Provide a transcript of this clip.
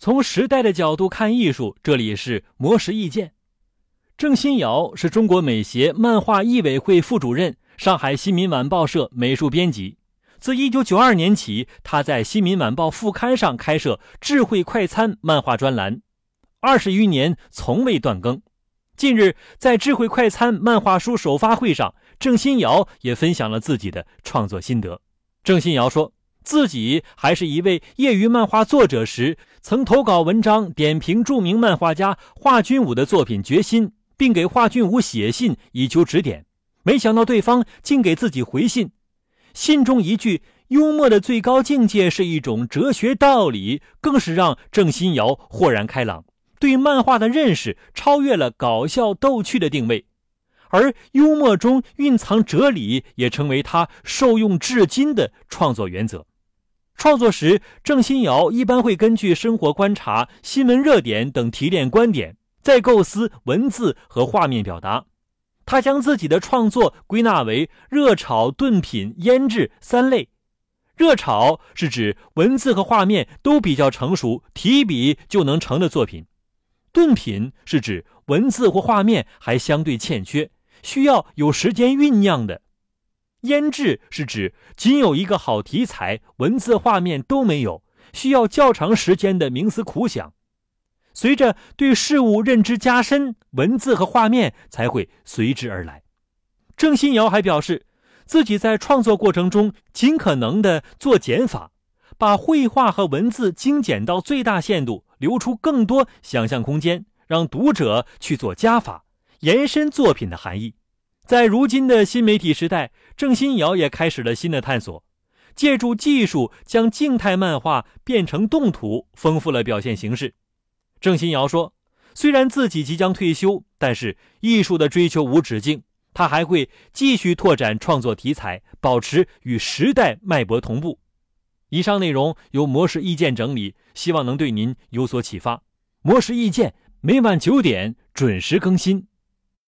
从时代的角度看艺术，这里是魔石意见。郑新尧是中国美协漫画艺委会副主任，上海新民晚报社美术编辑。自1992年起，他在新民晚报副刊上开设“智慧快餐”漫画专栏，二十余年从未断更。近日，在“智慧快餐”漫画书首发会上，郑新尧也分享了自己的创作心得。郑新尧说自己还是一位业余漫画作者时，曾投稿文章点评著名漫画家华君武的作品《决心》。并给华君武写信以求指点，没想到对方竟给自己回信。信中一句“幽默的最高境界是一种哲学道理”，更是让郑新瑶豁然开朗，对漫画的认识超越了搞笑逗趣的定位，而幽默中蕴藏哲理也成为他受用至今的创作原则。创作时，郑新瑶一般会根据生活观察、新闻热点等提炼观点。再构思文字和画面表达，他将自己的创作归纳为热炒、炖品、腌制三类。热炒是指文字和画面都比较成熟，提笔就能成的作品；炖品是指文字或画面还相对欠缺，需要有时间酝酿的；腌制是指仅有一个好题材，文字画面都没有，需要较长时间的冥思苦想。随着对事物认知加深，文字和画面才会随之而来。郑新尧还表示，自己在创作过程中尽可能的做减法，把绘画和文字精简到最大限度，留出更多想象空间，让读者去做加法，延伸作品的含义。在如今的新媒体时代，郑新尧也开始了新的探索，借助技术将静态漫画变成动图，丰富了表现形式。郑新尧说：“虽然自己即将退休，但是艺术的追求无止境，他还会继续拓展创作题材，保持与时代脉搏同步。”以上内容由模式意见整理，希望能对您有所启发。模式意见每晚九点准时更新。